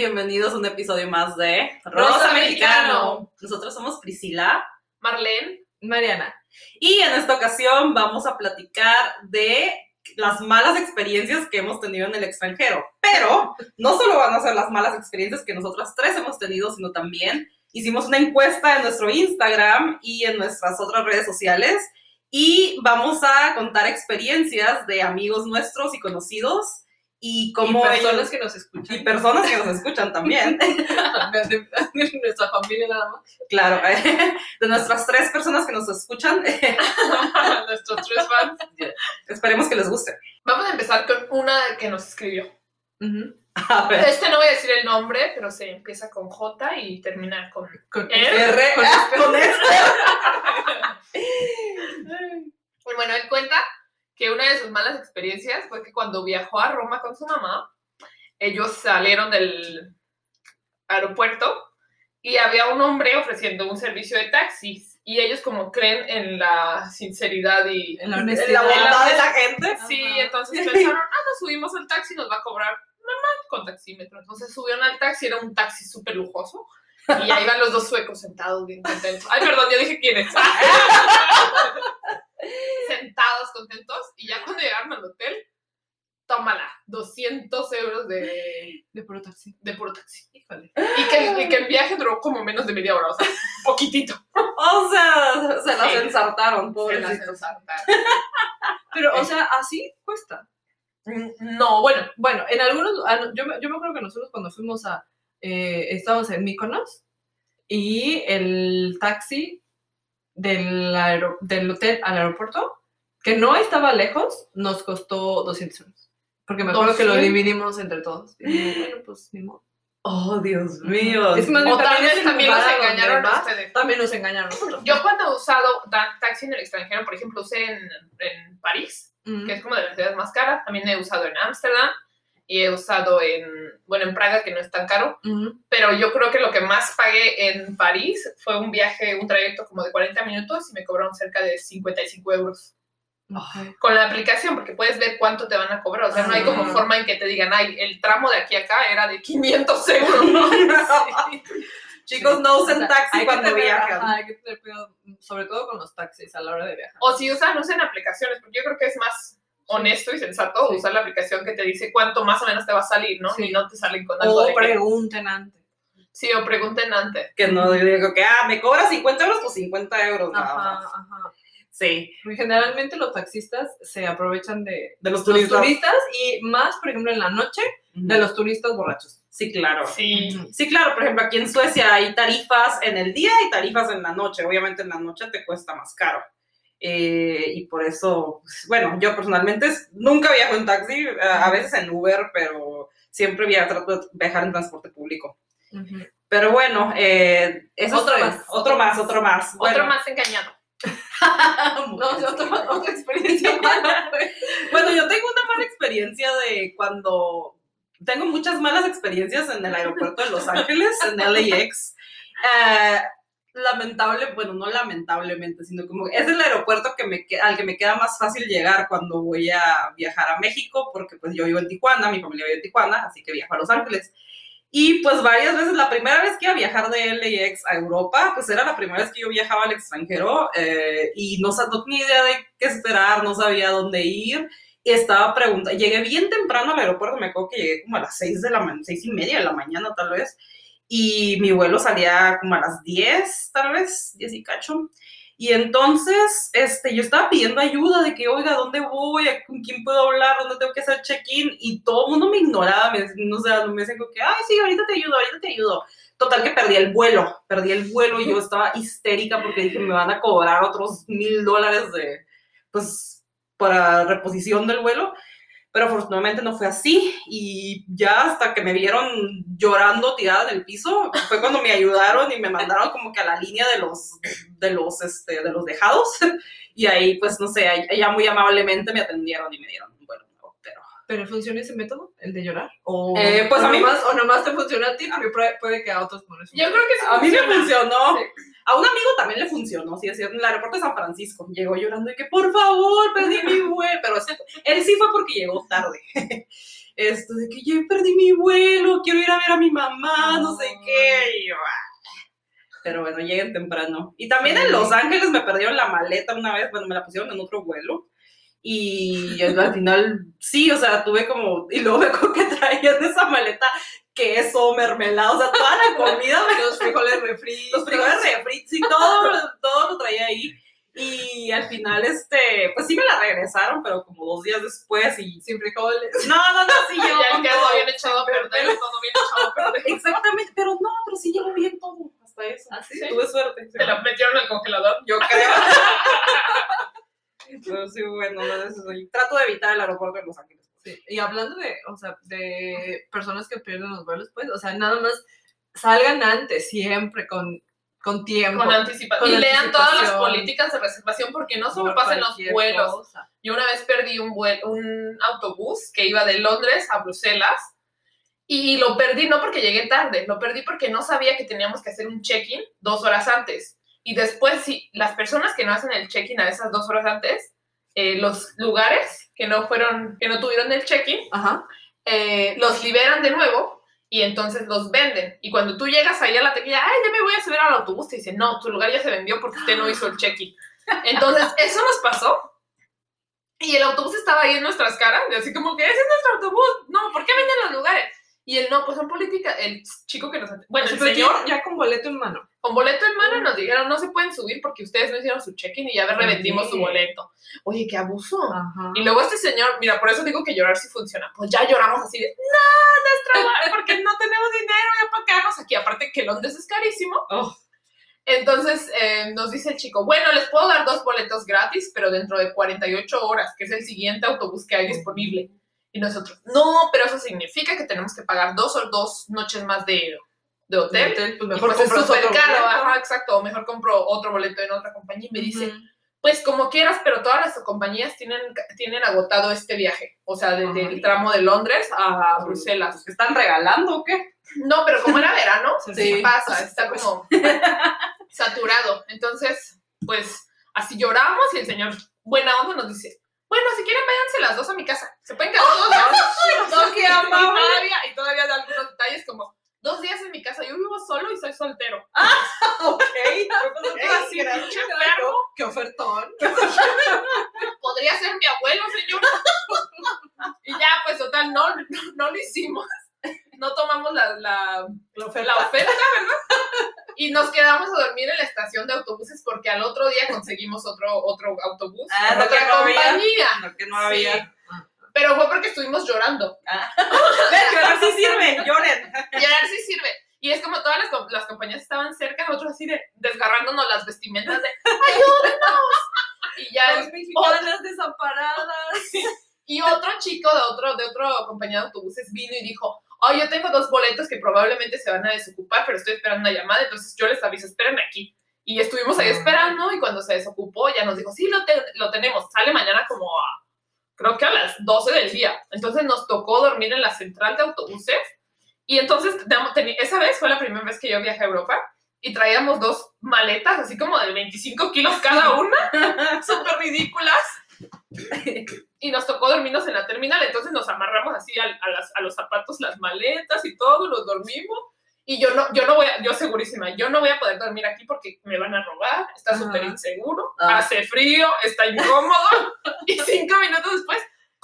Bienvenidos a un episodio más de Rosa Mexicano. Nosotros somos Priscila Marlene, Mariana. y en esta ocasión vamos a platicar de las malas experiencias que hemos tenido en el extranjero. Pero no solo van a ser las malas experiencias que nosotras tres hemos tenido, sino también hicimos una encuesta en nuestro Instagram y en nuestras otras redes sociales y vamos a contar experiencias de amigos nuestros y conocidos y cómo y personas ellos- que nos escuchan. y personas que nos escuchan también. de, nuestra familia nada más. Claro, de nuestras tres personas que nos escuchan, nuestros tres fans. esperemos que les guste. Vamos a empezar con una que nos escribió. A ver. Este no voy a decir el nombre, pero se empieza con J y termina con Con R. R, Con ah, con este. Y bueno, él cuenta que una de sus malas experiencias fue que cuando viajó a Roma con su mamá, ellos salieron del aeropuerto y había un hombre ofreciendo un servicio de taxis. Y ellos como creen en la sinceridad y... En la En honestidad. la bondad de la gente. Sí, Ajá. entonces pensaron, ah, nos subimos al taxi, nos va a cobrar normal con taxímetro. Entonces subieron al taxi, era un taxi súper lujoso. Y ahí van los dos suecos sentados bien contentos. Ay, perdón, ya dije quiénes. sentados contentos. Y ya cuando llegaron al hotel, tómala, 200 euros de, De puro taxi. de puro taxi. Híjole. Y que, y que el viaje duró como menos de media hora, o sea, poquitito. O sea, se las Sí. ensartaron, Se las ensartaron. Pero, o sea, así cuesta. No, bueno, Bueno, en algunos, ah, yo, me- yo me acuerdo que nosotros cuando fuimos a, eh, estábamos en Mykonos y el taxi del, del hotel al aeropuerto, que no estaba lejos, nos costó 200 euros. Porque me acuerdo que lo 200. dividimos entre todos. Y bueno, pues ni modo. Oh, Dios mío. Es más o también también donde engañaron a ustedes. También nos engañaron a nosotros. Yo cuando he usado ta- taxi en el extranjero, por ejemplo, usé en, en París, Mm. que es como de las ciudades más caras. También he usado en Ámsterdam y he usado en, bueno, en Praga, que no es tan caro. Mm. Pero yo creo que lo que más pagué en París fue un viaje, un trayecto como de 40 minutos y me cobraron cerca de 55 euros Con la aplicación, porque puedes ver cuánto te van a cobrar. O sea, no hay como Ah. forma en que te digan, ay, el tramo de aquí a acá era de 500 euros. ¿no? Chicos, no usen O sea, taxi hay que cuando tener- viajan. ajá, hay que tener cuidado, sobre todo con los taxis a la hora de viajar. O si usan, usen aplicaciones, porque yo creo que es más honesto y sensato Sí. usar la aplicación que te dice cuánto más o menos te va a salir, ¿no? Sí. Y no te salen con algo O de que- pregunten antes. Sí, o pregunten antes. Que no digo que, ah, me cobra 50 euros, pues 50 euros nada Ajá, más. ajá. Sí, Porque generalmente los taxistas se aprovechan de de los los turistas. turistas y más, por ejemplo, en la noche, de los turistas borrachos. Sí, claro. Sí. Sí, claro, por ejemplo, aquí en Suecia hay tarifas en el día y tarifas en la noche. Obviamente en la noche te cuesta más caro. Eh, y por eso, pues, bueno, yo personalmente es- nunca viajo en taxi, a veces en Uber, pero siempre via- trato de viajar en transporte público. Pero bueno, eh, eso Otro es- más. Otro más, otro más. Otro Bueno, más engañado. No, sí, otra, otra experiencia mala. Bueno, yo tengo una mala experiencia de cuando tengo muchas malas experiencias en el aeropuerto de Los Ángeles, en LAX. Eh, lamentable, bueno, no lamentablemente, sino como es el aeropuerto que me, al que me queda más fácil llegar cuando voy a viajar a México, porque pues yo vivo en Tijuana, mi familia vive en Tijuana, así que viajo a Los Ángeles. Y pues varias veces, la primera vez que iba a viajar de LAX a Europa, pues era la primera vez que yo viajaba al extranjero eh, y no, no tenía idea de qué esperar, no sabía dónde ir. Y estaba preguntando, llegué bien temprano al aeropuerto, me acuerdo que llegué como a las seis de la mañana, y media de la mañana tal vez, y mi vuelo salía como a las 10, tal vez, 10 y cacho. Y entonces, este, yo estaba pidiendo ayuda de que, oiga, ¿dónde voy? ¿Con quién puedo hablar? ¿Dónde tengo que hacer check-in? Y todo el mundo me ignoraba, me, no sé, me decían que, ay, sí, ahorita te ayudo, ahorita te ayudo. Total que perdí el vuelo, perdí el vuelo y yo estaba histérica porque dije, me van a cobrar otros mil dólares de, pues, para reposición del vuelo. Pero afortunadamente no fue así y ya hasta que me vieron llorando tirada en el piso, fue cuando me ayudaron y me mandaron como que a la línea de los, de los, este, de los dejados y ahí pues no sé, ya muy amablemente me atendieron y me dieron un nuevo, pero ¿Pero funciona ese método, el de llorar? ¿O, Eh, pues o a mí- nomás, o nomás te funciona a ti? Porque puede, puede que a otros no les Yo creo que sí a mí me funcionó. Sí. A un amigo también le funcionó, sí, así, en el aeropuerto de San Francisco. Llegó llorando y que, por favor, perdí mi vuelo. Pero ese- él sí fue porque llegó tarde. esto de que yo perdí mi vuelo, quiero ir a ver a mi mamá, no sé qué. y "Ah". Pero bueno, lleguen temprano. Y también en. Los Ángeles me perdieron la maleta una vez, bueno, me la pusieron en otro vuelo. Y al final, sí, o sea, tuve como, y luego me acuerdo que traían esa maleta queso, mermelada, o sea, toda la comida, Los frijoles refritos. los frijoles refri, sí, todo, todo lo traía ahí. Y al final, este, pues sí me la regresaron, pero como dos días después y... Sin frijoles. No, no, no, sí Y llegó ya con el queso todo. bien echado a perder, todo bien echado a perder. Exactamente, pero no, pero sí llegó bien todo, hasta eso. ¿Ah, sí? Sí. Tuve suerte. Se la metieron al congelador. Yo creo. Sí, bueno, no, eso sí. trato de evitar el aeropuerto de Los Ángeles. Sí, y hablando de, o sea, de personas que pierden los vuelos, pues, o sea, nada más salgan antes, siempre con, con tiempo. Con anticipación. Y lean todas las políticas de reservación porque no solo por pasan los vuelos. cosa. Yo una vez perdí un, vuel- un autobús que iba de Londres a Bruselas y lo perdí no porque llegué tarde, lo perdí porque no sabía que teníamos que hacer un check-in dos horas antes. Y después, si las personas que no hacen el check-in a esas dos horas antes, eh, los lugares que no fueron, que no tuvieron el check-in, eh, los liberan de nuevo y entonces los venden. Y cuando tú llegas ahí a la taquilla, ay, ya me voy a subir al autobús, te dicen, no, tu lugar ya se vendió porque usted no hizo el check-in. Entonces, eso nos pasó. Y el autobús estaba ahí en nuestras caras, y así como que ese es nuestro autobús. No, ¿por qué venden los lugares? Y él no, pues son política. El chico que nos. Bueno, el señor ya con boleto en mano. con boleto en mano nos dijeron no se pueden subir porque ustedes no hicieron su check-in y ya revendimos su Oye. boleto. Oye, qué abuso. Ajá. Y luego este señor, mira, por eso digo que llorar sí funciona. Pues ya lloramos así de, no, nuestra porque no tenemos dinero ya para quedarnos aquí. Aparte que Londres es carísimo. Oh. Entonces eh, nos dice el chico, bueno, les puedo dar dos boletos gratis, pero dentro de 48 horas, que es el siguiente autobús que hay disponible. Y nosotros, no, pero eso significa que tenemos que pagar dos o dos noches más de, de hotel. Hotel, pues Y mejor pues es súper caro, ajá, exacto. O mejor compro otro boleto en otra compañía y me dice, pues como quieras, pero todas las compañías tienen, tienen agotado este viaje. O sea, desde Ajá. el tramo de Londres a Bruselas. ¿Te están regalando o qué? No, pero como era verano, Sí, sí. pasa, está como saturado. Entonces, pues así lloramos y el señor, buena onda, nos dice, bueno, si quieren váyanse las dos a mi casa. Se pueden quedar dos días. no, qué y, amable. todavía, y todavía da algunos detalles como, dos días en mi casa, yo vivo solo y soy soltero. Ok. Nosotros así, pinche enfermo. Qué ofertón. podría ser mi abuelo, señor. y ya, pues total, no, no, no lo hicimos. No tomamos la, la, la oferta, ¿verdad? Y nos quedamos a dormir en la estación de autobuses porque al otro día conseguimos otro, otro autobús Ah, otra que no había. compañía. No, que no había. Sí. Pero fue porque estuvimos llorando. Que ahora sí sirve, lloren. Ahora sí sirve. Y es como todas las, las compañías estaban cerca, nosotros así de desgarrándonos las vestimentas de ¡ayúdenos! Y ya Las mexicanas desamparadas. Y otro chico de otro, de otro compañía de autobuses vino y dijo, oh, yo tengo dos boletos que probablemente se van a desocupar, pero estoy esperando una llamada, entonces yo les aviso, espérenme aquí. Y estuvimos ahí Ah. esperando y cuando se desocupó ya nos dijo, sí, lo, te- lo tenemos, sale mañana como a, creo que a las 12 del día. Entonces nos tocó dormir en la central de autobuses y entonces esa vez fue la primera vez que yo viajé a Europa y traíamos dos maletas, así como de 25 kilos cada una, súper ridículas. Y nos tocó dormirnos en la terminal, entonces nos amarramos así a, a las- a los zapatos las maletas y todo, nos dormimos. Y yo no, yo no voy a, yo segurísima, yo no voy a poder dormir aquí porque me van a robar, está Ajá. súper inseguro, Ah. hace frío, está incómodo. y cinco minutos después,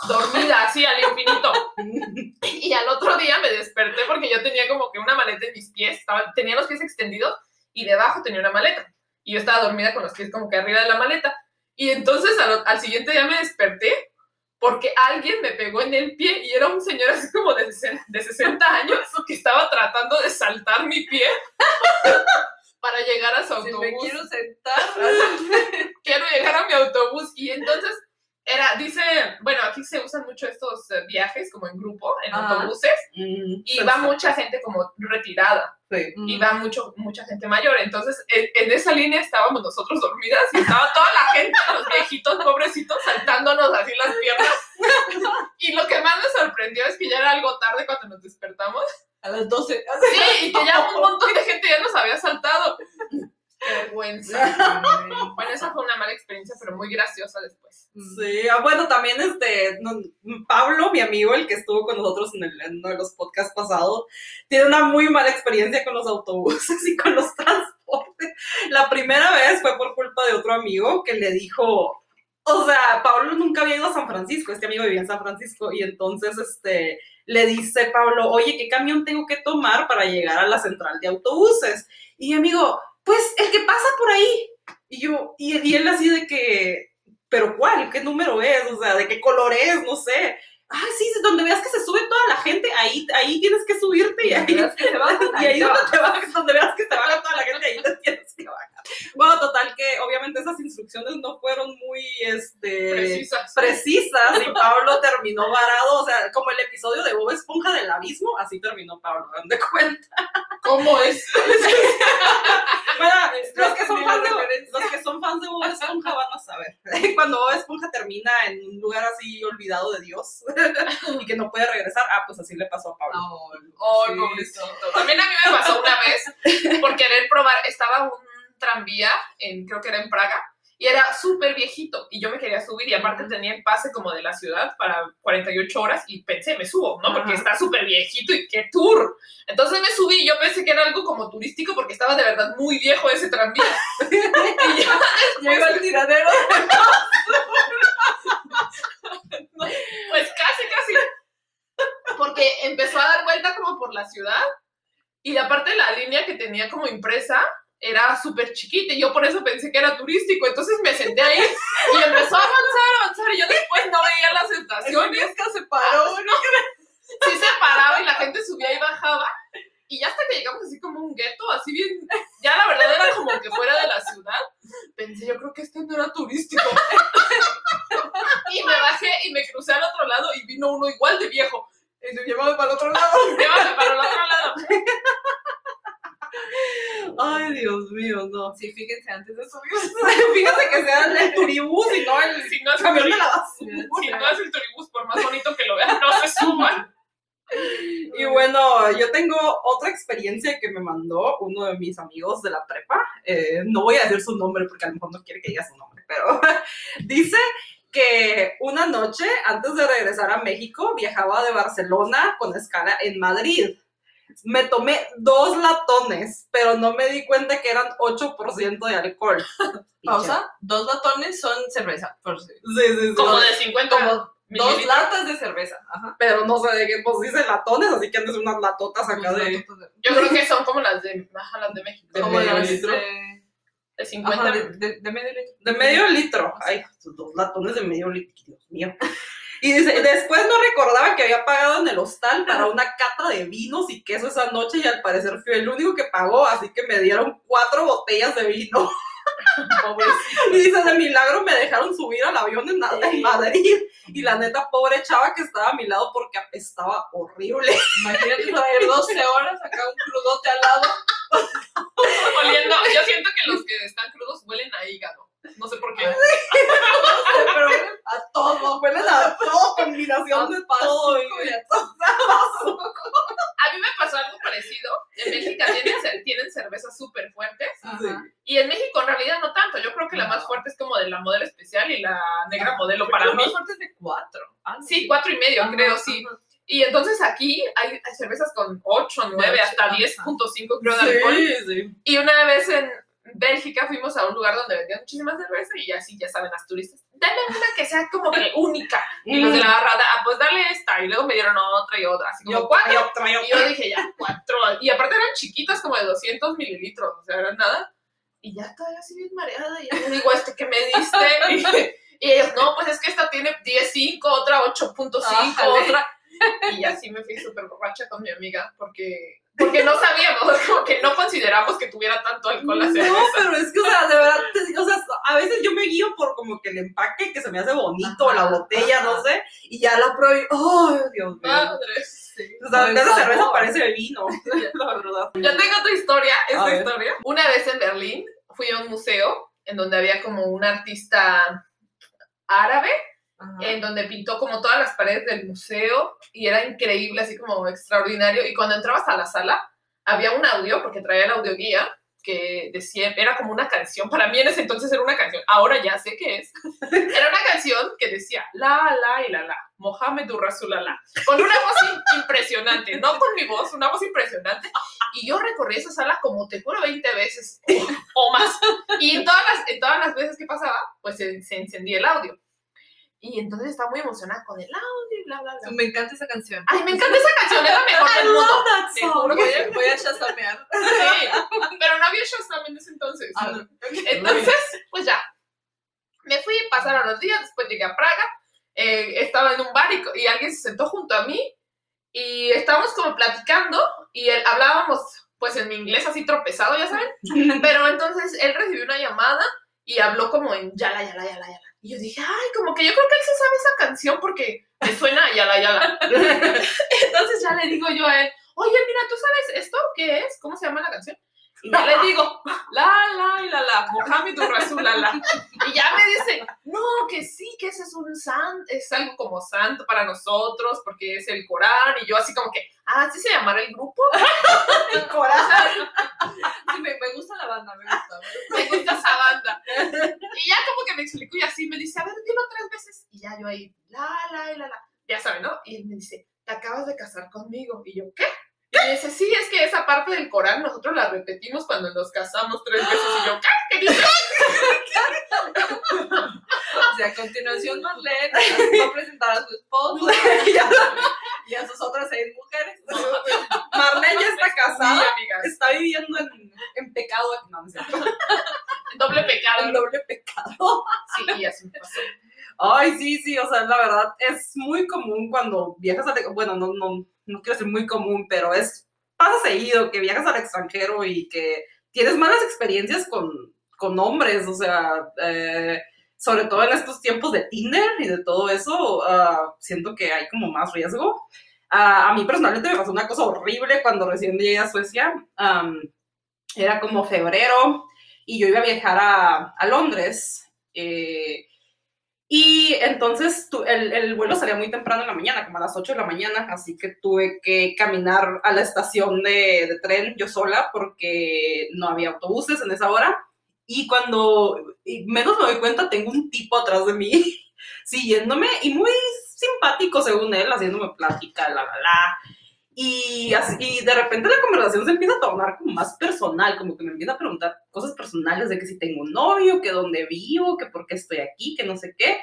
dormida así al infinito. Y al otro día me desperté porque yo tenía como que una maleta en mis pies, estaba, tenía los pies extendidos y debajo tenía una maleta. Y yo estaba dormida con los pies como que arriba de la maleta. Y entonces al, al siguiente día me desperté porque alguien me pegó en el pie y era un señor así como de, de 60 años que estaba tratando de saltar mi pie para llegar a su Si autobús me quiero sentar. quiero llegar a mi autobús. Y entonces era, dice, bueno, aquí se usan mucho estos eh, viajes como en grupo, en Ajá. autobuses, Mm, y va mucha gente como retirada, Sí. y va mucho, mucha gente mayor. Entonces, en, en esa línea estábamos nosotros dormidas y estaba toda la gente, los viejitos pobrecitos, saltándonos así las piernas. Y lo que más me sorprendió es que ya era algo tarde cuando nos despertamos. A las 12. Sí, y que ya un montón de gente ya nos había saltado. Qué vergüenza. Bueno, esa fue una mala experiencia, pero muy graciosa después. Sí, ah, bueno, también este, no, Pablo, mi amigo, el que estuvo con nosotros en, el- en uno de los podcasts pasados, tiene una muy mala experiencia con los autobuses y con los transportes. La primera vez fue por culpa de otro amigo que le dijo, o sea, Pablo nunca había ido a San Francisco, este amigo vivía en San Francisco, y entonces este, le dice Pablo, oye, ¿qué camión tengo que tomar para llegar a la central de autobuses? Y mi amigo, pues el que pasa por ahí. Y yo, y, y él así de que, ¿pero cuál? ¿Qué número es? O sea, ¿de qué color es? No sé. Ah, sí, donde veas que se sube toda la gente, ahí, ahí tienes que subirte y ahí, y ahí donde, te bajas, donde veas que se baja toda la gente, ahí te tienes que bajar. Bueno, total que obviamente esas instrucciones no fueron muy, este, Precisas. precisas y Pablo terminó varado, o sea, como el episodio de Bob Esponja del abismo, así terminó Pablo, ¿me dan de cuenta? ¿Cómo es? Bueno, los que son fans de, referencia. los que son fans de Bob Esponja van a saber. Cuando Bob Esponja termina en un lugar así olvidado de Dios y que no puede regresar, ah, pues así le pasó a Pablo. Oh, sí. pobrecito. También a mí me pasó una vez por querer probar, estaba un tranvía, en, creo que era en Praga, y era súper viejito, y yo me quería subir, y aparte tenía el pase como de la ciudad para 48 horas, y pensé, me subo, ¿no? Porque Ajá. está súper viejito, y qué tour. Entonces me subí, y yo pensé que era algo como turístico, porque estaba de verdad muy viejo ese tranvía. y ya Llega el tiradero. Pues casi, casi. Porque empezó a dar vuelta como por la ciudad y aparte la línea que tenía como impresa era súper chiquita y yo por eso pensé que era turístico. Entonces me senté ahí y empezó a avanzar, avanzar y yo después no veía las estaciones. se paró. Sí se paraba y la gente subía y bajaba. Y ya hasta que llegamos así como un gueto, así bien, ya la verdad era como que fuera de la ciudad. Pensé, yo creo que este no era turístico. y me bajé y me crucé al otro lado y vino uno igual de viejo. Y se llevaba para el otro lado. Llévame para el otro lado. Ay, Dios mío, no. Sí, fíjense antes de subirse. Fíjate que sea el turibús y no el Si no es, camión de la si basura. no es el turibús, por más bonito que lo vean, no se suban. Y bueno, yo tengo otra experiencia que me mandó uno de mis amigos de la prepa. Eh, no voy a decir su nombre porque a lo mejor no quiere que diga su nombre, pero dice que una noche antes de regresar a México viajaba de Barcelona con escala en Madrid. Me tomé dos latones, pero no me di cuenta que eran 8% de alcohol. Pausa. Dos latones son cerveza. Por sí, sí. Como de 50 Como dos latas de cerveza. Ajá. Pero no sé de qué, pues dice latones, así que andes unas latotas acá de, Yo creo que son como las de, ajá, las de México. De Como medio las litro. de, De 50. ajá, de, de- de medio litro. De medio litro. Ay, dos latones de medio litro, Dios mío. Y dice, después no recordaba que había pagado en el hostal para una cata de vinos y queso esa noche y al parecer fui el único que pagó, así que me dieron cuatro botellas de vino. Y dice, de milagro me dejaron subir al avión en, en Madrid. Y la neta, pobre chava que estaba a mi lado porque apestaba horrible. Imagínate traer 12 horas acá un crudote al lado. Oliendo. Yo siento que los que están crudos huelen a hígado. No sé por qué. Pero a todo, huele a todo, combinación de todo. y- a todo. A mí me pasó algo parecido. En México tienen, tienen cervezas súper fuertes. Y en México en realidad no tanto. Yo creo que la más No. fuerte es como de la modelo especial y la negra modelo para mí. más fuertes de cuatro. Ah, no, Sí, cuatro y medio, creo, sí. Y entonces aquí hay, cervezas con 8, 9, ocho, hasta ajá. 10.5 creo de alcohol. Sí, sí. Y una vez en Bélgica fuimos a un lugar donde vendían muchísima cerveza y así ya saben las turistas, dame una que sea como que única. Y los de la barrada, ah, pues dale esta. Y luego me dieron otra y otra, así como Yo, cuatro. yo, Y yo dije, ya, cuatro. Y aparte eran chiquitas, como de 200 mililitros, o sea, eran nada. Y ya todavía así bien mareada. Y yo digo, ¿este que me diste? Y, y ellos, no, pues es que esta tiene 10.5, otra 8.5, Ájale. otra. Y así me fui súper borracha con mi amiga, porque, porque no sabíamos, como que no consideramos que tuviera tanto alcohol la cerveza. No, pero es que, o sea, de verdad, te digo, o sea, a veces yo me guío por como que el empaque que se me hace bonito, Ajá, la botella, ajá. no sé, y ya la pruebo y, ¡ay, Dios mío! Madres. Sí. o sea, en vez de cerveza parece vino, la verdad. Yo tengo tu historia, A esta ver. historia. Una vez en Berlín fui a un museo en donde había como un artista árabe Ajá. en donde pintó como todas las paredes del museo y era increíble, así como extraordinario. Y cuando entrabas a la sala, había un audio, porque traía el audio guía, que decía, era como una canción, para mí en ese entonces era una canción, ahora ya sé qué es. Era una canción que decía la, la y la, la, Mohamed Rasulala, con una voz impresionante, no con mi voz, una voz impresionante. Y yo recorrí esa sala como te juro 20 veces o, o más. Y en todas, las, en todas las veces que pasaba, pues se, se encendía el audio. Y entonces estaba muy emocionada con el audio y bla, bla, bla. Me encanta esa canción. Ay, me encanta esa canción, es la mejor del mundo. that Te juro Voy a, voy a shazamear. sí. Pero no había Shazam en ese entonces. Ah, no. Entonces, pues ya. Me fui, pasaron los días, después llegué a Praga. eh, estaba en un bar y, y alguien se sentó junto a mí y estábamos como platicando y él, hablábamos pues en mi inglés así tropezado, ya saben. Pero entonces él recibió una llamada y habló como en yala, yala, yala, yala. Y yo dije, ay, como que yo creo que él se sabe esa canción porque me suena a yala, yala. entonces ya le digo yo a él, oye, mira, ¿tú sabes esto? ¿Qué es? ¿Cómo se llama la canción? Y ya le digo, la, la, y la, la, Mohamed Rasul, la, la. Y ya me dice, no, que sí, que ese es un santo, es algo como santo para nosotros, porque es el Corán. Y yo así como que, ah, ¿así se llamará el grupo? El corazón. Sí, me, me gusta la banda, me gusta. me Me gusta esa banda. Y ya como que me explicó y así me dice, a ver, dilo tres veces. Y ya yo ahí, la, la, y la, la. Ya saben, ¿no? Y él me dice, te acabas de casar conmigo. Y yo, ¿qué? Y dice, sí, es que esa parte del Corán nosotros la repetimos cuando nos casamos tres veces. Y yo, ¿qué? ¿Qué dices? O sea, a continuación Marlene va a presentar a su esposo y a sus otras seis mujeres. Marlene ya está Sí, casada, está viviendo en, en pecado. No, no cierto. Doble pecado. El doble pecado. Sí, y así me pasó. Ay, sí, sí, o sea, la verdad es muy común cuando viajas al bueno, no, no, no quiero decir muy común, pero es, pasa seguido que viajas al extranjero y que tienes malas experiencias con, con hombres, o sea, eh, sobre todo en estos tiempos de Tinder y de todo eso, ah, siento que hay como más riesgo. Ah, a mí personalmente me pasó una cosa horrible cuando recién llegué a Suecia. Am, era como febrero y yo iba a viajar a, a Londres. eh, y entonces el, el vuelo salía muy temprano en la mañana, como a las 8 de la mañana, así que tuve que caminar a la estación de, de tren yo sola porque no había autobuses en esa hora. Y cuando y menos me doy cuenta, tengo un tipo atrás de mí siguiéndome y muy simpático según él, haciéndome plática, la, la, la. Y, así, y de repente la conversación se empieza a tornar como más personal, como que me empieza a preguntar cosas personales de que si tengo un novio, que dónde vivo, que por qué estoy aquí, que no sé qué.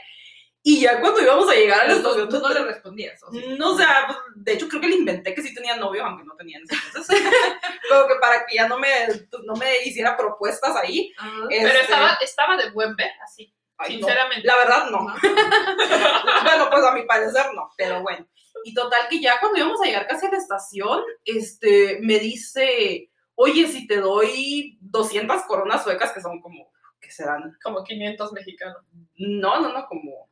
Y ya cuando íbamos a llegar a la Pero estación tú, no le respondías. ¿o sí? no, o sea, pues, de hecho creo que le inventé que sí tenía novio, aunque no tenía en ese entonces. como que para que ya no me, pues, no me hiciera propuestas ahí. Pero Este, estaba, estaba de buen ver, así. ay, no. sinceramente. La verdad, no. Bueno, pues a mi parecer no, pero bueno. Y total que ya cuando íbamos a llegar casi a la estación, este, me dice, oye, si te doy 200 coronas suecas, que son como, ¿qué serán? Como 500 mexicanos. No, no, no, como...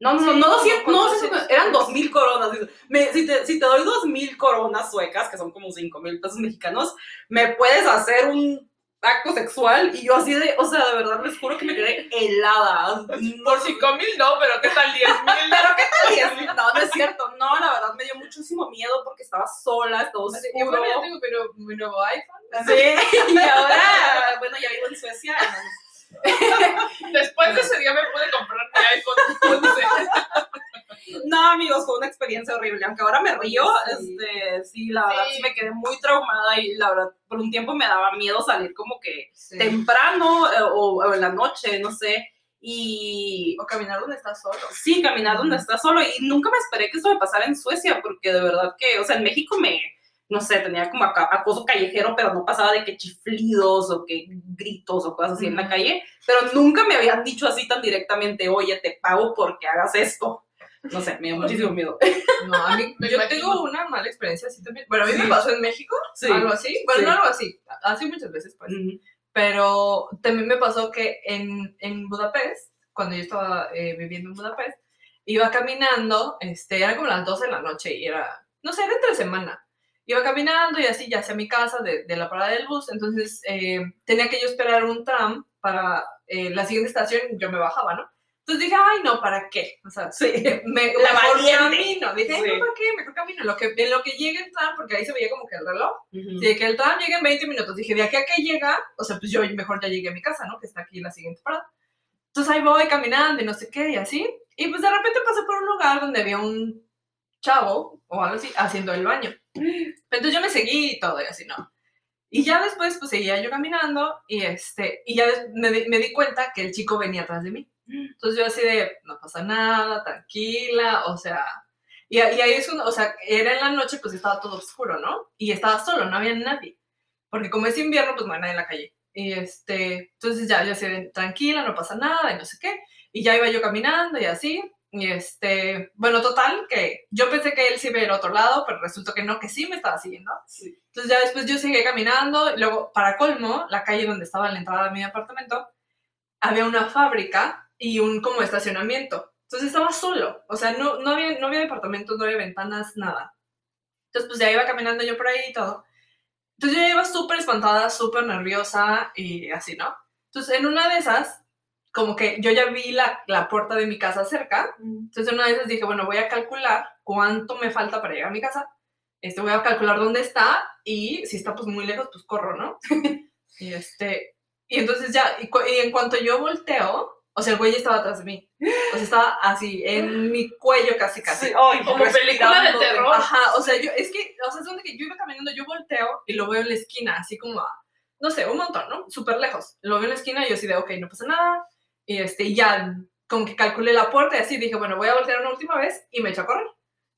No, no, Sí, no, no, como 200, no, sí, 400. eran 2.000 coronas. Me- si, te, si te doy 2.000 coronas suecas, que son como 5.000 pesos mexicanos, me puedes hacer un acto sexual. Y yo así de, o sea, de verdad les juro que me quedé helada. No, Por 5 mil no, pero ¿qué tal 10 mil? pero qué tal 10,000? No, no es cierto. No, la verdad me dio muchísimo miedo porque estaba sola, estaba Así, oscuro. Bueno, yo tengo mi nuevo, mi nuevo iPhone. Sí, y ahora, bueno, ya vivo en Suecia. Después de ese día me pude comprar mi iPhone 11. No, amigos, fue una experiencia horrible. Aunque ahora me río, Sí. este, sí, la verdad Sí. sí me quedé muy traumada y la verdad, por un tiempo me daba miedo salir como que Sí. temprano eh, o, o en la noche, no sé. Y O caminar donde estás solo. sí, caminar donde estás solo. Y nunca me esperé que esto me pasara en Suecia, porque de verdad que, o sea, en México me, no sé, tenía como acoso callejero, pero no pasaba de que chiflidos o que gritos o cosas así en la calle. Pero nunca me habían dicho así tan directamente, oye, te pago porque hagas esto. No sé, me dio muchísimo miedo. No, a mí, yo imagino. tengo una mala experiencia así también. Bueno, a mí Sí. me pasó en México, Sí. algo así. Bueno, Sí. no algo así, así muchas veces, pues. Ujú. Pero también me pasó que en, en Budapest, cuando yo estaba eh, viviendo en Budapest, iba caminando, este, era como las 12 de la noche y era, no sé, era entre semana. Iba caminando y así ya hacia mi casa de, de la parada del bus, entonces eh, tenía que yo esperar un tram para eh, la siguiente estación, yo me bajaba, ¿no? Entonces dije, ay, no, ¿para qué? O sea, Sí. me, La mejor camino. Dije, Sí. no, ¿para qué? Mejor camino. Lo que, en lo que llegue el tram, porque ahí se veía como que el reloj, Ujú. de que el tram llegue en 20 minutos. Dije, de aquí a que llega, o sea, pues yo mejor ya llegué a mi casa, ¿no? Que está aquí la siguiente parada. Entonces ahí voy caminando y no sé qué, y así. Y pues de repente pasé por un lugar donde había un chavo o algo así haciendo el baño. Entonces yo me seguí y todo, y así, ¿no? Y ya después, pues seguía yo caminando y, este, y ya me, me di cuenta que el chico venía atrás de mí. Entonces yo así de, no pasa nada, tranquila, o sea, y, y ahí es cuando, o sea, era en la noche, pues estaba todo oscuro, ¿no? Y estaba solo, no había nadie. Porque como es invierno, pues no hay nadie en la calle. Y este, entonces ya yo así de, tranquila, no pasa nada, y no sé qué. Y ya iba yo caminando y así. Y este, bueno, total, que yo pensé que él se iba a ir a otro lado, pero resultó que no, que sí me estaba siguiendo. Sí. Entonces ya después yo seguí caminando, y luego, para colmo, la calle donde estaba la entrada de mi apartamento, había una fábrica y un como estacionamiento. Entonces estaba solo, o sea, no, no, había, no había departamentos, no había ventanas, nada. Entonces pues ya iba caminando yo por ahí y todo. Entonces yo ya iba súper espantada, súper nerviosa y así, ¿no? Entonces en una de esas, como que yo ya vi la, la puerta de mi casa cerca, entonces en una esas dije, bueno, voy a calcular cuánto me falta para llegar a mi casa. Este, voy a calcular dónde está y si está pues muy lejos, pues corro, ¿no? y este, y entonces ya, y, y en cuanto yo volteo, o sea, el güey estaba atrás de mí. O sea, estaba así, en mi cuello casi, casi. Sí, ay, Como película de terror. Ajá, o sea, yo, es que, o sea, es donde que yo iba caminando, yo volteo y lo veo en la esquina, así como a, no sé, un montón, ¿no? Súper lejos. Lo veo en la esquina y yo así de, ok, no pasa nada. Y este, ya, como que calculé la puerta y así dije, bueno, voy a voltear una última vez y me echo a correr.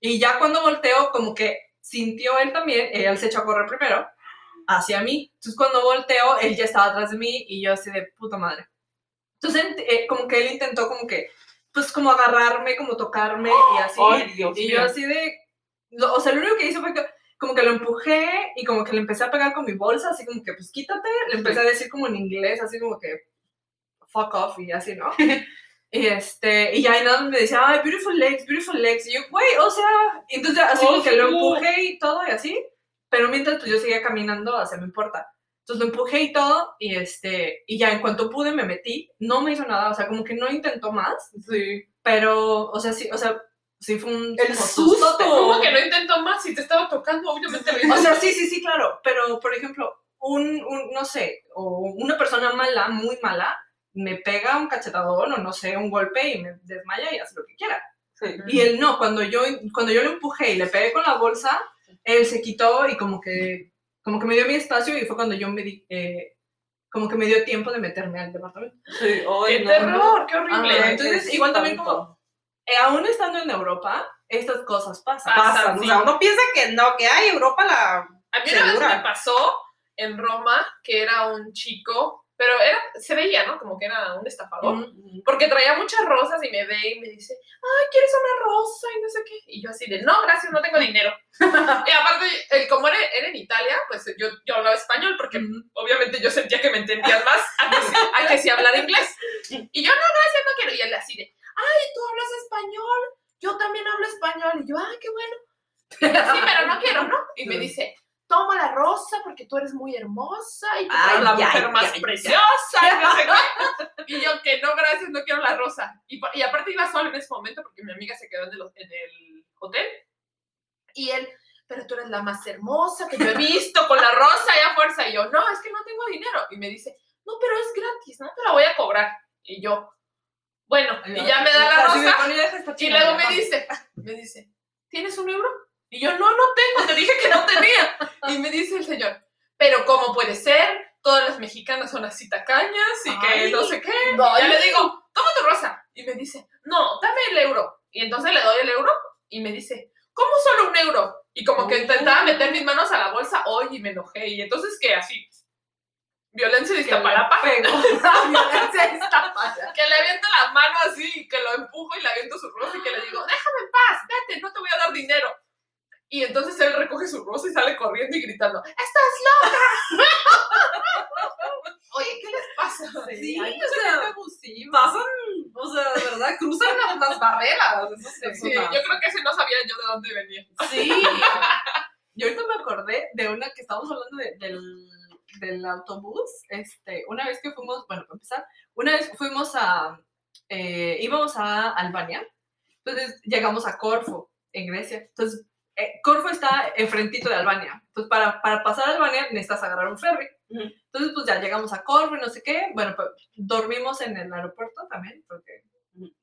Y ya cuando volteo, como que sintió él también, él se echó a correr primero, hacia mí. Entonces cuando volteo, él ya estaba atrás de mí y yo así de puta madre. Entonces, eh, como que él intentó como que, pues como agarrarme, como tocarme y así. Ay, Dios Y yo así de, o sea, lo único que hizo fue que como que lo empujé y como que le empecé a pegar con mi bolsa, así como que, pues quítate, le empecé a decir como en inglés, así como que, fuck off y así, ¿no? y este, y ya nada me decía, ay, beautiful legs, beautiful legs, y yo, güey, o sea, y entonces así como que lo Oh, empujé y todo y así, pero mientras pues yo seguía caminando hacia mi puerta. Entonces lo empujé y todo, y este, y ya en cuanto pude me metí, no me hizo nada, o sea, como que no intentó más, Sí. pero, o sea, sí, o sea, sí fue un El susto. sustote. ¿Cómo que no intentó más si te estaba tocando? Obviamente. O sea, sí, sí, sí, claro, pero por ejemplo, un, un, no sé, o una persona mala, muy mala, me pega un cachetadón o no sé, un golpe y me desmaya y hace lo que quiera. Sí. Y él no, cuando yo, cuando yo lo empujé y le pegué con la bolsa, él se quitó y como que, como que me dio mi espacio y fue cuando yo me di, eh, como que me dio tiempo de meterme al departamento. Sí, ay, ¡Qué no, terror! ¡Qué Ah, horrible! entonces, Sí, igual también como, eh, aún estando en Europa, estas cosas pasan. Pasan, Pasan, sí. o sea, uno piensa que no, que hay Europa la... A mí una vez me pasó en Roma que era un chico, pero era, se veía, ¿no? Como que era un estafador. Porque traía muchas rosas y me ve y me dice, ay, ¿quieres una rosa? Y no sé qué. Y yo así de, no, gracias, no tengo dinero. y aparte, el, como era, era en Italia, pues yo, yo hablaba español porque obviamente yo sentía que me entendían más a que, sí- a que sí hablar inglés. Y yo, no, gracias, no quiero. Y él así de, ay, tú hablas español, yo también hablo español. Y yo, ay, qué bueno. Sí, pero no quiero, ¿no? Y me dice, toma la rosa porque tú eres muy hermosa y tú eres la ya, mujer ya, más ya. preciosa. Y, yo, que no, gracias, no quiero la rosa. Y, y aparte iba sola en ese momento porque mi amiga se quedó en el, en el hotel. Y él, pero tú eres la más hermosa que yo he visto con la rosa y a fuerza. Y yo, no, es que no tengo dinero. Y me dice, no, pero es gratis, no te la voy a cobrar. Y yo, bueno, y ya me da la rosa. "Bueno, ya deja esta Y luego me va". dice, me dice, ¿tienes un euro? Y yo, no, no tengo, te dije que no tenía. Y me dice el señor, pero ¿cómo puede ser? Todas las mexicanas son así tacañas y que no sé qué. no, y ya ay. le digo, toma tu rosa. Y me dice, no, dame el euro. Y entonces le doy el euro y me dice, ¿cómo solo un euro? Y como que intentaba meter mis manos a la bolsa, hoy y me enojé. Y entonces, ¿qué? Así, violencia de Iztapalapa. violencia Iztapalapa. que le aviento la mano así, que lo empujo y le aviento su rosa y que le digo, déjame en paz, vete, no te voy a dar dinero. Y entonces él recoge su rosa y sale corriendo y gritando, ¡estás loca! Oye, ¿qué les pasa? Sí, hay o sea, gente abusiva. Pasan, o sea, de verdad, cruzan las, las barreras. Eso es Sí, yo creo que ese no sabía yo de dónde venía. Sí. Yo ahorita me acordé de una que estábamos hablando de- del, del autobús. Este, una vez que fuimos, bueno, para empezar, una vez fuimos a, eh, íbamos a Albania, entonces llegamos a Corfo, en Grecia. Entonces, eh, Corfo está enfrentito de Albania. Entonces, para, para pasar a Albania necesitas agarrar un ferry. Entonces, pues ya llegamos a Corfo y no sé qué. Bueno, pues dormimos en el aeropuerto también, porque...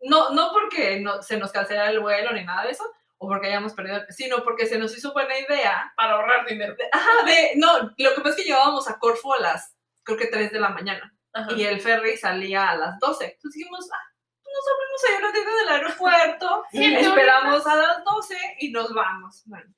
No, no porque no, se nos cancelara el vuelo ni nada de eso, o porque hayamos perdido, sino porque se nos hizo buena idea. Para ahorrar dinero. de- ajá, de, no, lo que pasa es que llegábamos a Corfo a las, creo que 3 de la mañana, y el ferry salía a las 12. Entonces dijimos, ah, nos abrimos ahí una tienda del aeropuerto, esperamos a las 12 y nos vamos. Bueno,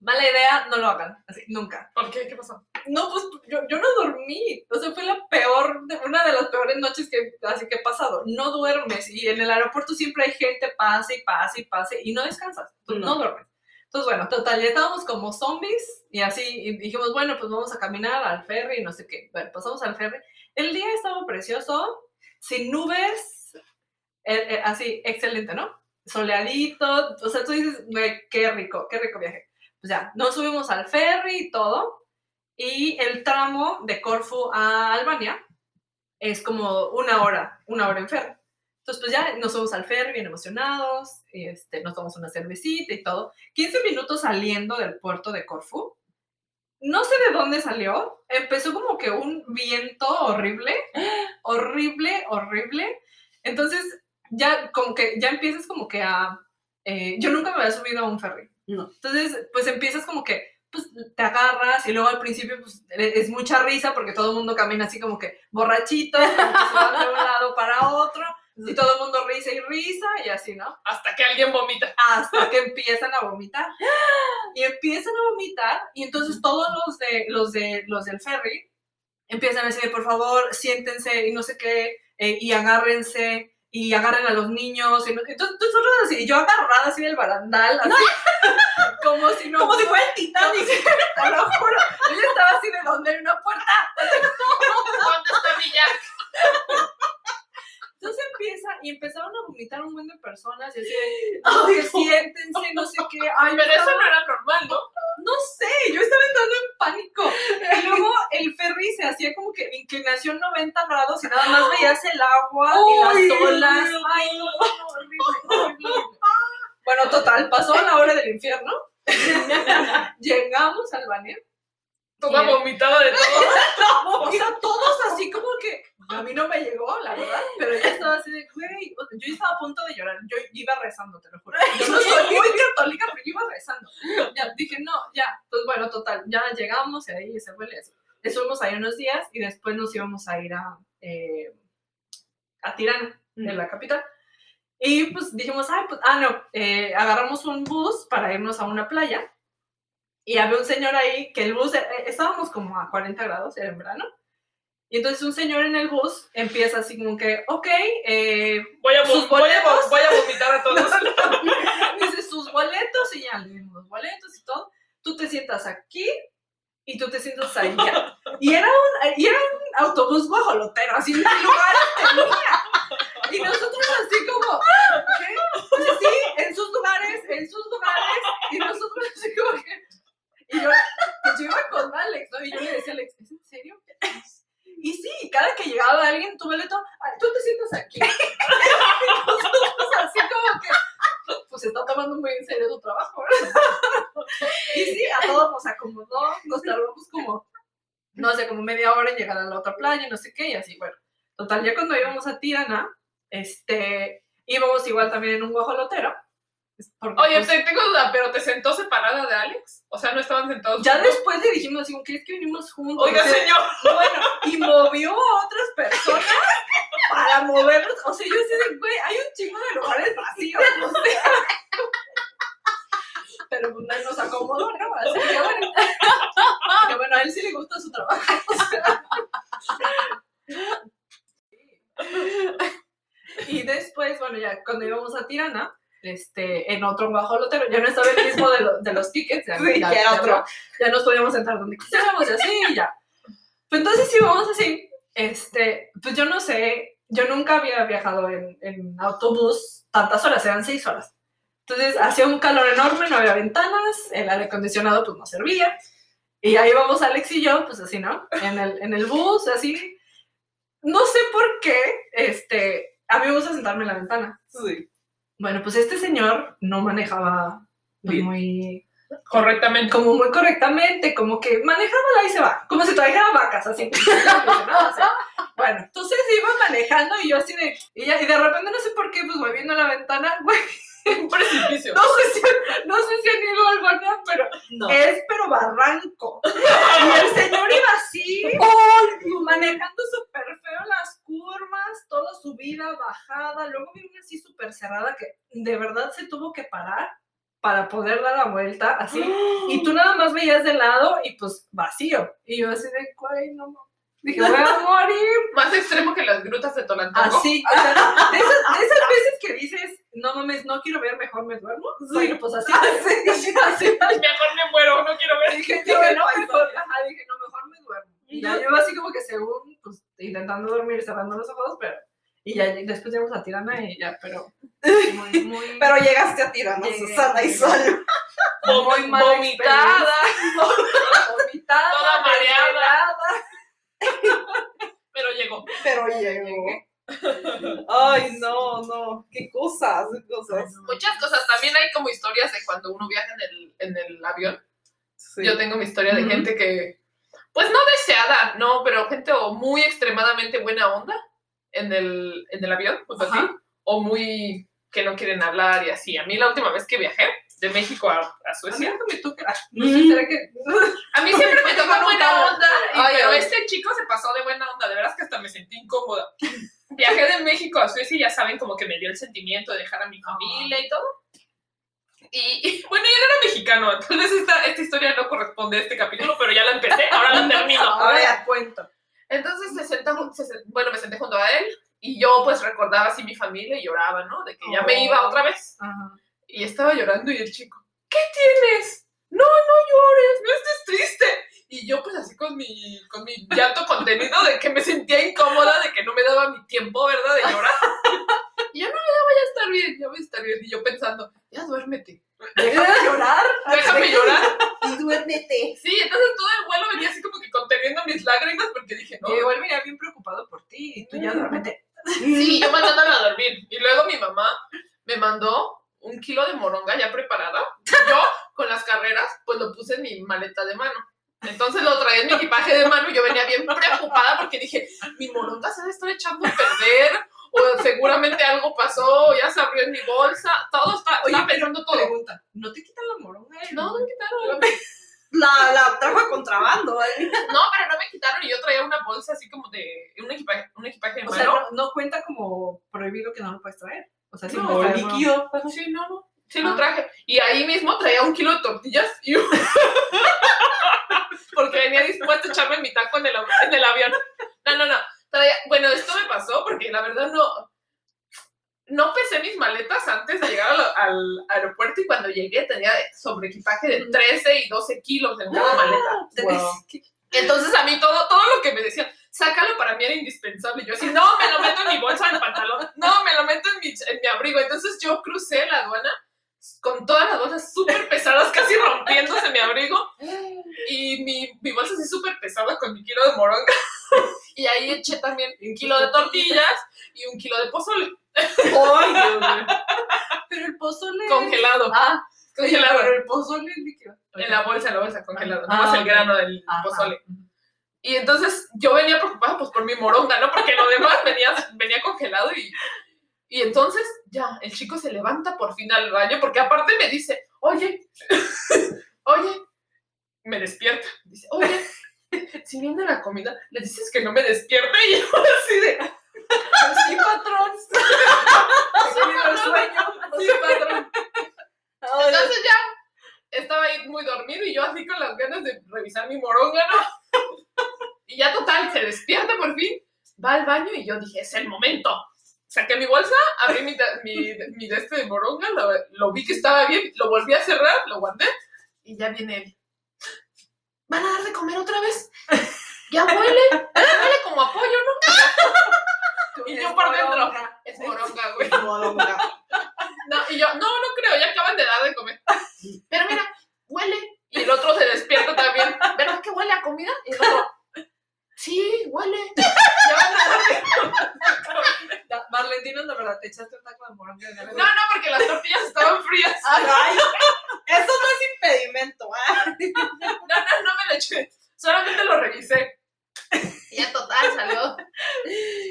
mala idea, no lo hagan, así, nunca. ¿Por qué? ¿Qué pasó? No, pues yo, yo no dormí. O sea, fue la peor, una de las peores noches que, así que he pasado. No duermes y en el aeropuerto siempre hay gente, pase y pase y pase y no descansas. Pues no. No. duermes. Entonces, bueno, total, ya estábamos como zombies y así y dijimos, bueno, pues vamos a caminar al ferry y no sé qué. Bueno, pasamos al ferry. El día estaba precioso, sin nubes, eh, eh, así, excelente, ¿no? Soleadito, o sea, tú dices, güey, qué rico, qué rico viaje. Pues ya, nos subimos al ferry y todo, y el tramo de Corfu a Albania es como una hora, una hora en ferry. Entonces, pues ya nos subimos al ferry bien emocionados, este, nos tomamos una cervecita y todo. 15 minutos saliendo del puerto de Corfu. No sé de dónde salió. Empezó como que un viento horrible, horrible, horrible. Entonces, ya como que ya empiezas como que a... eh, yo nunca me había subido a un ferry. No. Entonces, pues empiezas como que pues te agarras y luego al principio pues e- es mucha risa porque todo el mundo camina así como que borrachito, como que se van de un lado para otro y todo el mundo risa y risa y así, ¿no? Hasta que alguien vomita. Hasta que empiezan a vomitar. Y empiezan a vomitar y entonces todos los de los de los del ferry empiezan a decir, por favor, siéntense y no sé qué, eh, y agárrense y agarren a los niños. Y no, entonces, nosotros así, yo agarrada así del barandal, así, como si no... Como si fuera el Titanic. Te lo juro. Yo estaba así de donde hay una puerta. ¿Dónde está mi Jack? Entonces empieza y empezaron a vomitar un buen de personas y así que siéntense, no sé qué. Ay, Pero eso no era normal, ¿no? no sé, yo estaba entrando en pánico. Y luego el ferry se hacía como que inclinación 90 grados y nada más veías el agua y las olas. Ay, no, no, horrible. Bueno, total, pasó la hora del infierno. Llegamos al Albania. Toda Bien. vomitada de todo. O sea, todos así como que a mí no me llegó, la verdad, pero yo estaba así de, güey, yo estaba a punto de llorar, yo iba rezando, te lo juro. Yo no soy muy católica, pero yo iba rezando. Ya, dije, no, ya, pues bueno, total, ya llegamos y ahí se fue eso. Estuvimos ahí unos días y después nos íbamos a ir a, eh, a Tirana, en la capital. Y pues dijimos, ah, pues, ah, no, eh, agarramos un bus para irnos a una playa. Y había un señor ahí que el bus, eh, estábamos como a 40 grados, era en verano. Y entonces un señor en el bus empieza así como que, ok, eh, Voy a, ¿Sus vo- voy, a, vo- boletos? voy a vomitar a todos. dice sus boletos y ya le dimos los boletos y todo. Tú te sientas aquí y tú te sientas allá. Y era un, y era un autobús guajolotero, así en lugares tenía. Y nosotros así como, ¿qué? Pues sí, en sus lugares, en sus lugares. Y nosotros así como que. Y yo, pues yo iba con Alex, ¿no? Y yo le decía a Alex, ¿es en serio? Y sí, cada que llegaba alguien, tu boleto, "Ay, tú te sientas aquí. Y nosotros así como que, pues está tomando muy en serio su trabajo, ¿verdad? Y sí, a todos nos acomodó, nos tardamos como, no sé, como media hora en llegar a la otra playa, no sé qué, y así, bueno. Total, ya cuando íbamos a Tirana, este, íbamos igual también en un guajolotero. porque, Oye, pues, te, tengo duda, ¿pero te sentó separada de Alex? O sea, no estaban sentados ya juntos? después le dijimos, así, ¿crees que vinimos juntos? Oiga, O sea, señor. Bueno, y movió a otras personas para moverlos. O sea, yo sé de, güey, hay un chingo de lugares vacíos. O sea. Pero pues él nos acomodó, ¿no? Así que bueno. Que bueno, a él sí le gusta su trabajo. o sea. Y después, bueno, ya cuando íbamos a Tirana, este, en otro guajolotero, ya no estaba el mismo de, lo- de los tickets, ya, Sí, ya- ya otro. no- ya nos podíamos sentar donde quisiéramos y así, y ya. Pues entonces sí, vamos así, este, pues yo no sé, yo nunca había viajado en, en autobús tantas horas, eran seis horas. Entonces hacía un calor enorme, no había ventanas, el aire acondicionado pues no servía. Y ahí vamos Alex y yo, pues así, ¿no? En el, en el bus, así. No sé por qué, este, había mí me gusta sentarme en la ventana. Sí. Bueno, pues este señor no manejaba pues, muy, Correctamente. como muy correctamente, como que manejaba la y se va, como si trajera vacas, así. ¿no? O sea, bueno, entonces iba manejando y yo así de, y, ya- y de repente no sé por qué, pues voy viendo la ventana, güey, Un precipicio. no sé si, no sé si han ido al pero No. es pero barranco. Y el señor iba así, ¡ay! manejando súper feo las curvas, toda subida, bajada, luego vi una así súper cerrada que de verdad se tuvo que parar para poder dar la vuelta así. Y tú nada más veías de lado y pues vacío. Y yo así de, güey, no mames". Dije, voy a morir. Más extremo que las grutas de Tolantongo. Así, o sea, de esas, de esas veces que dices, no mames, no quiero ver, mejor me duermo. Bueno, pues así, así, así, así, Mejor me muero, no quiero ver. dije, Dije, no, "Ay, mejor, ajá, dije, no, mejor me duermo. Y ya yo así como que según, pues, intentando dormir, cerrando los ojos, pero, y ya después llegamos a Tirana y ya, pero, muy, muy, Pero llegaste a Tirana, Llegué, Susana y llegué. Sol. muy mala vomitada. vomitada, Toda mareada. Pero llegó. Pero llegó. Ay, no, no. Qué cosas, qué cosas. Muchas cosas. También hay como historias de cuando uno viaja en el, en el avión. Sí. Yo tengo mi historia de gente que, pues no deseada, no, pero gente o muy extremadamente buena onda en el, en el avión, pues así, o muy que no quieren hablar y así. A mí la última vez que viajé de México a, a A mí Suecia, me toca, no sé, será que, a mí siempre me tocó buena onda, y- Ay, pero este chico se pasó de buena onda, de veras que hasta me sentí incómoda. Viajé de México a Suecia y ya saben como que me dio el sentimiento de dejar a mi familia y todo. Y, y, bueno, yo no era mexicano, vez esta, esta historia no corresponde a este capítulo, pero ya la empecé, ahora la termino. a ver, cuento. Entonces se bueno, me senté junto a él y yo pues recordaba así mi familia y lloraba, ¿no? De que ya me iba otra vez. Ajá. Y estaba llorando y el chico, ¿qué tienes? No, no llores, no estés triste. Y yo pues así con mi, con mi llanto contenido de que me sentía incómoda, de que no me daba mi tiempo, ¿verdad? De llorar. Y yo, no, ya voy a estar bien, ya voy a estar bien. Y yo pensando, ya duérmete, Déjame llorar. déjame llorar. Y duérmete. Sí, entonces todo el vuelo venía así como que conteniendo mis lágrimas porque dije, no, Y igual venía bien preocupado por ti y tú ya duérmete. Sí, yo mandándola a dormir. Y luego mi mamá me mandó un kilo de moronga ya preparada. Yo, con las carreras, pues lo puse en mi maleta de mano. Entonces lo traía en mi equipaje de mano y yo venía bien preocupada porque dije, mi moronga se debe estar echando a perder, o seguramente algo pasó, ya se abrió en mi bolsa, todo está, Oye, pero pensando todo. Pregunta, ¿no te quitan la moronga? No, no me quitaron. La, la trajo a contrabando, ¿eh? No, pero no me quitaron y yo traía una bolsa así como de un equipaje, un equipaje de O sea, no, no cuenta como prohibido que no lo puedes traer. O sea, sí No, moronga. líquido. Sí, no, no. Sí Ah. lo traje. Y ahí mismo traía un kilo de tortillas y un- Porque venía dispuesta a echarme mi taco en el, en el avión. No, no, no. Traía... Bueno, esto me pasó porque la verdad no... No pesé mis maletas antes de llegar al, al aeropuerto y cuando llegué tenía sobre equipaje de 13 y 12 kilos en cada maleta. Wow. Entonces a mí todo, todo lo que me decían, sácalo para mí era indispensable. Yo así, no, me lo meto en mi bolsa del pantalón, no, me lo meto en mi, en mi abrigo. Entonces yo crucé la aduana con todas las bolsas súper pesadas, casi rompiéndose mi abrigo. Y mi, mi bolsa así súper pesada con mi kilo de moronga. Y ahí eché también un kilo de tortillas y un kilo de pozole Ay, Dios mío. Pero el pozole. congelado. Ah, Congelado. Pero el pozole es líquido. En la bolsa, en la bolsa, congelado. Ah, no más el grano del Ajá. pozole. Y entonces yo venía preocupada pues por mi moronga, ¿no? Porque lo demás venía, venía congelado y, y entonces ya, el chico se levanta por fin al baño porque aparte me dice, oye, oye, me despierta. Dice, oye, si viene la comida, le dices que no me despierte y yo así de, Sí, patrón. sí, sueño. sí, patrón. Entonces ya estaba ahí muy dormido y yo así con las ganas de revisar mi moronga, ¿no? Y ya total, se despierta por fin, va al baño y yo dije, es el momento. Saqué mi bolsa, abrí mi, mi, mi de este de moronga, lo, lo vi que estaba bien, lo volví a cerrar, lo guardé y ya viene él. ¿Van a dar de comer otra vez? Ya huele, ya huele como a pollo, ¿no? Y yo por dentro, es moronga, güey. moronga. No, y yo, no, no creo, ya acaban de dar de comer. Pero mira, huele. Y el otro se despierta también. ¿Verdad que huele a comida? Y el otro, sí, huele. Dinos la verdad, te echaste un taco de moronga No, no, porque las tortillas estaban frías. Ay, eso no es impedimento. ah. No, no, no me lo eché. Solamente lo revisé. Y ya total salió.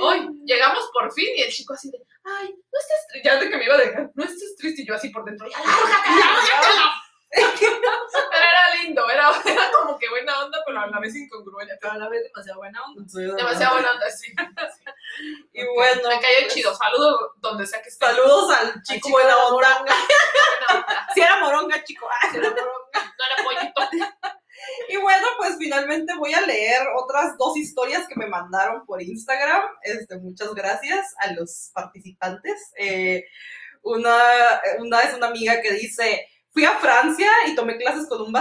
Hoy llegamos por fin y el chico así de, ay, no estés triste. Ya de que me iba a dejar, no estés triste. Y yo así por dentro, ya lárgate, lárgatela. Pero era lindo, era, era como que buena onda, pero a la vez incongruente. Pero a la vez demasiado buena onda. Demasiado buena onda, sí. Y bueno. Me cayó pues, chido. Saludos donde sea que esté. Saludos al chico buena onda. Onda. Si era moronga, chico. Moronga. No era pollito. Y bueno, pues finalmente voy a leer otras dos historias que me mandaron por Instagram. Este, muchas gracias a los participantes. Eh, una, una es una amiga que dice, fui a Francia y tomé clases con un,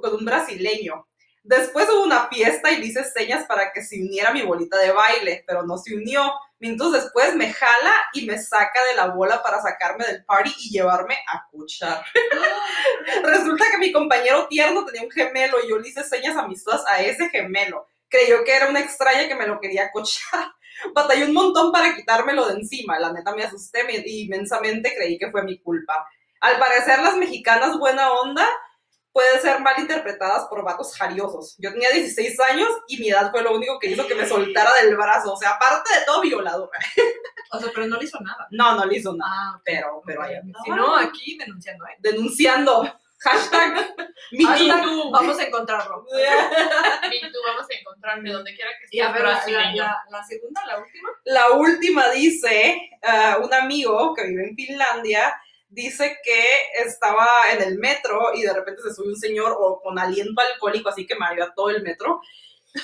con un brasileño. Después hubo una fiesta y le hice señas para que se uniera mi bolita de baile, pero no se unió. Minutos después me jala y me saca de la bola para sacarme del party y llevarme a cuchar. Resulta que mi compañero tierno tenía un gemelo y yo le hice señas amistosas a ese gemelo. Creyó que era una extraña que me lo quería cochar. Batallé un montón para quitármelo de encima. La neta me asusté y inmensamente creí que fue mi culpa. Al parecer, las mexicanas buena onda pueden ser mal interpretadas por vatos jariosos. Yo tenía 16 años y mi edad fue lo único que hizo que me soltara del brazo. O sea, aparte de todo, violador. O sea, pero no le hizo nada. No, no le hizo nada. Ah, Pero, pero ahí Si no, aquí denunciando, ¿eh? denunciando. Hashtag me Hashtag, too. vamos a encontrarlo. Tú vamos a encontrarme donde quiera que Y a ver, la, la, brasileño. la, la segunda, la última. La última dice, ah, un amigo que vive en Finlandia, dice que estaba en el metro y de repente se sube un señor o con aliento alcohólico, así que mareó a todo el metro.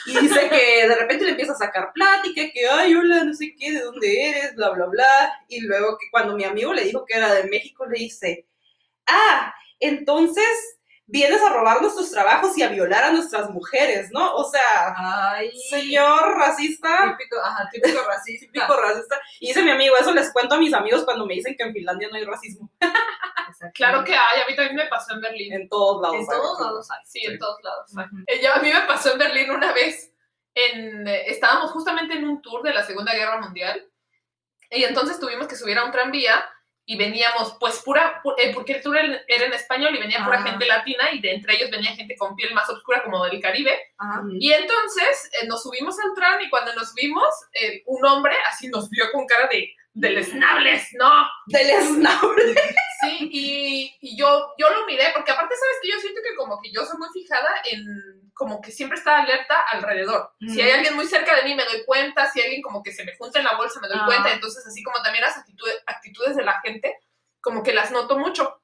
Y dice que de repente le empieza a sacar plática, que, ay, hola, no sé qué, de dónde eres, bla, bla, bla. Y luego que cuando mi amigo le dijo que era de México, le dice, ah, entonces vienes a robar nuestros trabajos y a violar a nuestras mujeres, ¿no? O sea, Ay, señor racista, Típico, ajá, típico racista. típico racista. Y dice mi amigo, eso les cuento a mis amigos cuando me dicen que en Finlandia no hay racismo. Claro que hay, a mí también me pasó en Berlín. En todos lados. En todos lados hay. Sí, en todos lados. Ujú. Eh, yo- a mí me pasó en Berlín una vez. En, eh, estábamos justamente en un tour de la Segunda Guerra Mundial. Y entonces tuvimos que subir a un tranvía y veníamos, pues, pura, pu- eh, porque el tour era en español y venía pura gente latina y de entre ellos venía gente con piel más oscura como del Caribe. Ajá. Y entonces eh, nos subimos al tren y cuando nos vimos, eh, un hombre así nos vio con cara de deleznables, ¿no? Del esnable. Sí, y, y yo, yo lo miré, porque aparte, ¿sabes que Yo siento que como que yo soy muy fijada en, como que siempre está alerta alrededor. Si hay Mm. alguien muy cerca de mí, me doy cuenta, si alguien como que se me junta en la bolsa, me doy Ah. cuenta, entonces así como también las actitudes, actitudes de la gente, como que las noto mucho.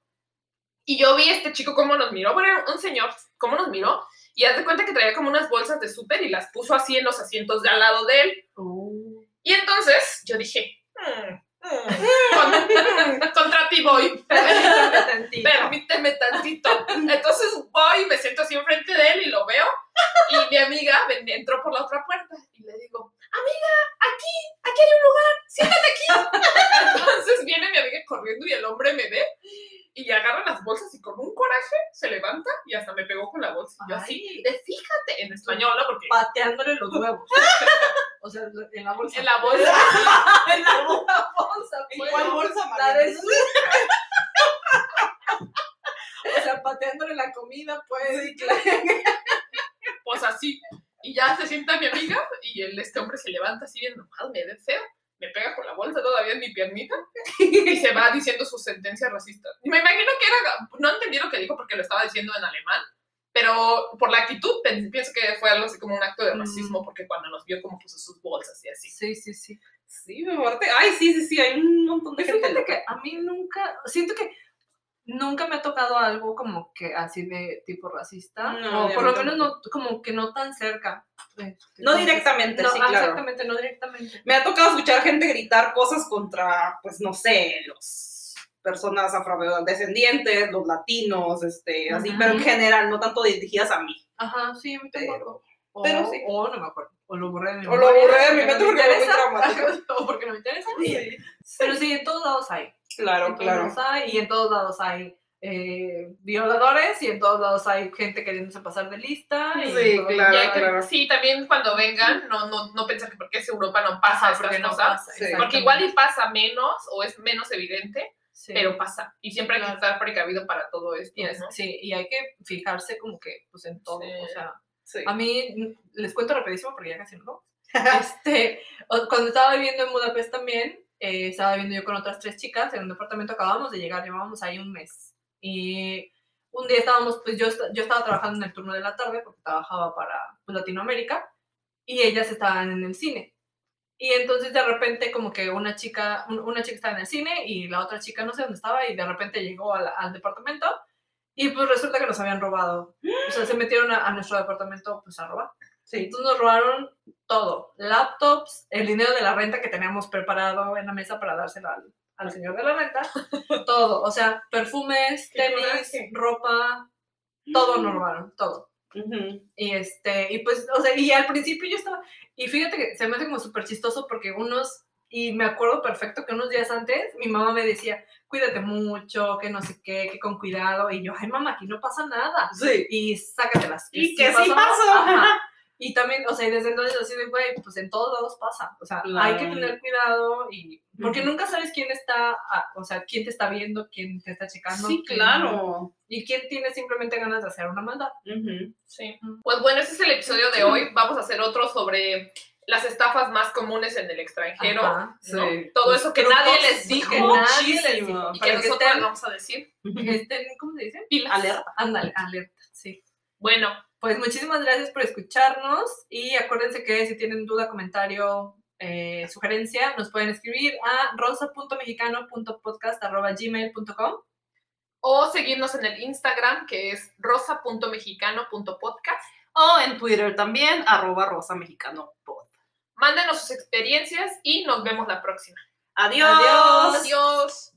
Y yo vi a este chico cómo nos miró, bueno, un señor, cómo nos miró, y haz de cuenta que traía como unas bolsas de súper y las puso así en los asientos de al lado de él. Uh, Y entonces yo dije, "Mm, mm, ti voy. permítame tantito. Permíteme tantito. Entonces voy me siento así enfrente de él y lo veo. Y mi amiga entró por la otra puerta y le digo, amiga, aquí, aquí hay un lugar, siéntate aquí. Entonces viene mi amiga corriendo y el hombre me ve y agarra las bolsas y con un coraje se levanta y hasta me pegó con la bolsa. Yo así, de fíjate, en español, ¿no? Porque Pateándole los huevos. O sea, en la bolsa. en la bolsa. en la bolsa. ¿En pues. cuál bolsa, La María? de su- O sea, pateándole la comida, pues. Sí, claro. pues así. Y ya se sienta mi amiga y el, este hombre se levanta así bien enojado, me ve feo, me pega con la bolsa todavía en mi piernita y se va diciendo sus sentencias racistas. Me imagino que era, no entendí lo que dijo porque lo estaba diciendo en alemán, pero por la actitud pienso que fue algo así como un acto de Mm. racismo porque cuando nos vio como puso sus bolsas y así. Sí, sí, sí. Sí, me aparte. Ay, sí, sí, sí, hay un montón de Y gente. fíjate que a mí nunca, siento que nunca me ha tocado algo como que así de tipo racista, No, o por lo menos no, como que no tan cerca. Este, No directamente, no, sí, claro. Exactamente, no directamente. Me ha tocado escuchar gente gritar cosas contra, pues no sé, los personas afrodescendientes, los latinos, este, así, pero en general, no tanto dirigidas a mí. Ajá, sí, a mí Pero-. O, sí. O no me acuerdo. O lo borré de mi O lo borré de mi porque mente no me porque era muy interesa. O porque no me interesa. Sí. Pero sí, en todos lados hay. Claro, claro. hay. Y en todos lados hay eh, violadores y en todos lados hay gente queriéndose pasar de lista. y Sí, claro, Y hay que- claro. Sí, también cuando vengan, no, no, no pensar que porque es Europa no pasa Ajá, estas porque no cosas. pasa, Sí. Porque igual y pasa menos o es menos evidente, Sí. pero pasa. Y siempre hay que estar precavido para todo esto. Y es- ¿no? Sí, y hay que fijarse como que pues en todo, Sí. o sea, Sí. a mí les cuento rapidísimo porque ya casi no. este, cuando estaba viviendo en Budapest también, eh, estaba viviendo yo con otras tres chicas en un departamento, acabamos de llegar, llevábamos ahí un mes. Y un día estábamos, pues yo, yo estaba trabajando en el turno de la tarde porque trabajaba para pues, Latinoamérica y ellas estaban en el cine. Y entonces de repente como que una chica, un- una chica estaba en el cine y la otra chica no sé dónde estaba y de repente llegó al, al departamento y pues resulta que nos habían robado. O sea, se metieron a, a nuestro departamento pues a robar. Sí. Entonces nos robaron todo, laptops, el dinero de la renta que teníamos preparado en la mesa para dárselo al, al señor de la renta, todo, o sea, perfumes, tenis, ropa, todo nos robaron, todo. Ujú. Y este, y pues, o sea, y al principio yo estaba, y fíjate que se me hace como súper chistoso porque unos, y me acuerdo perfecto que unos días antes mi mamá me decía, cuídate mucho, que no sé qué, que con cuidado, y yo, ay mamá, aquí no pasa nada, Sí. y sácatelas. Y que sí pasó. Ajá. Y también, o sea, y desde entonces así de, güey, pues en todos lados pasa. O sea, hay que Claro. tener cuidado y... Porque Ujú. nunca sabes quién está, o sea, quién te está viendo, quién te está checando. Sí, claro. Y quién tiene simplemente ganas de hacer una maldad. Ujú. Sí. Mm. Pues bueno, ese es el episodio de hoy. Vamos a hacer otro sobre las estafas más comunes en el extranjero. Ajá, ¿no? sí. Todo eso que trucos nadie les dijo que nadie les dijo. y que que nosotros estén- vamos a decir. que estén, ¿cómo se dice? Pilas. Alerta. Ándale, alerta, sí. Bueno, Pues muchísimas gracias por escucharnos y acuérdense que si tienen duda, comentario, eh, sugerencia, nos pueden escribir a rosa.mexicano.podcast.gmail.com o seguirnos en el Instagram que es rosa.mexicano.podcast. O en Twitter también, arroba rosa mexicano pod. Mándenos sus experiencias y nos vemos la próxima. Adiós. Adiós. Adiós.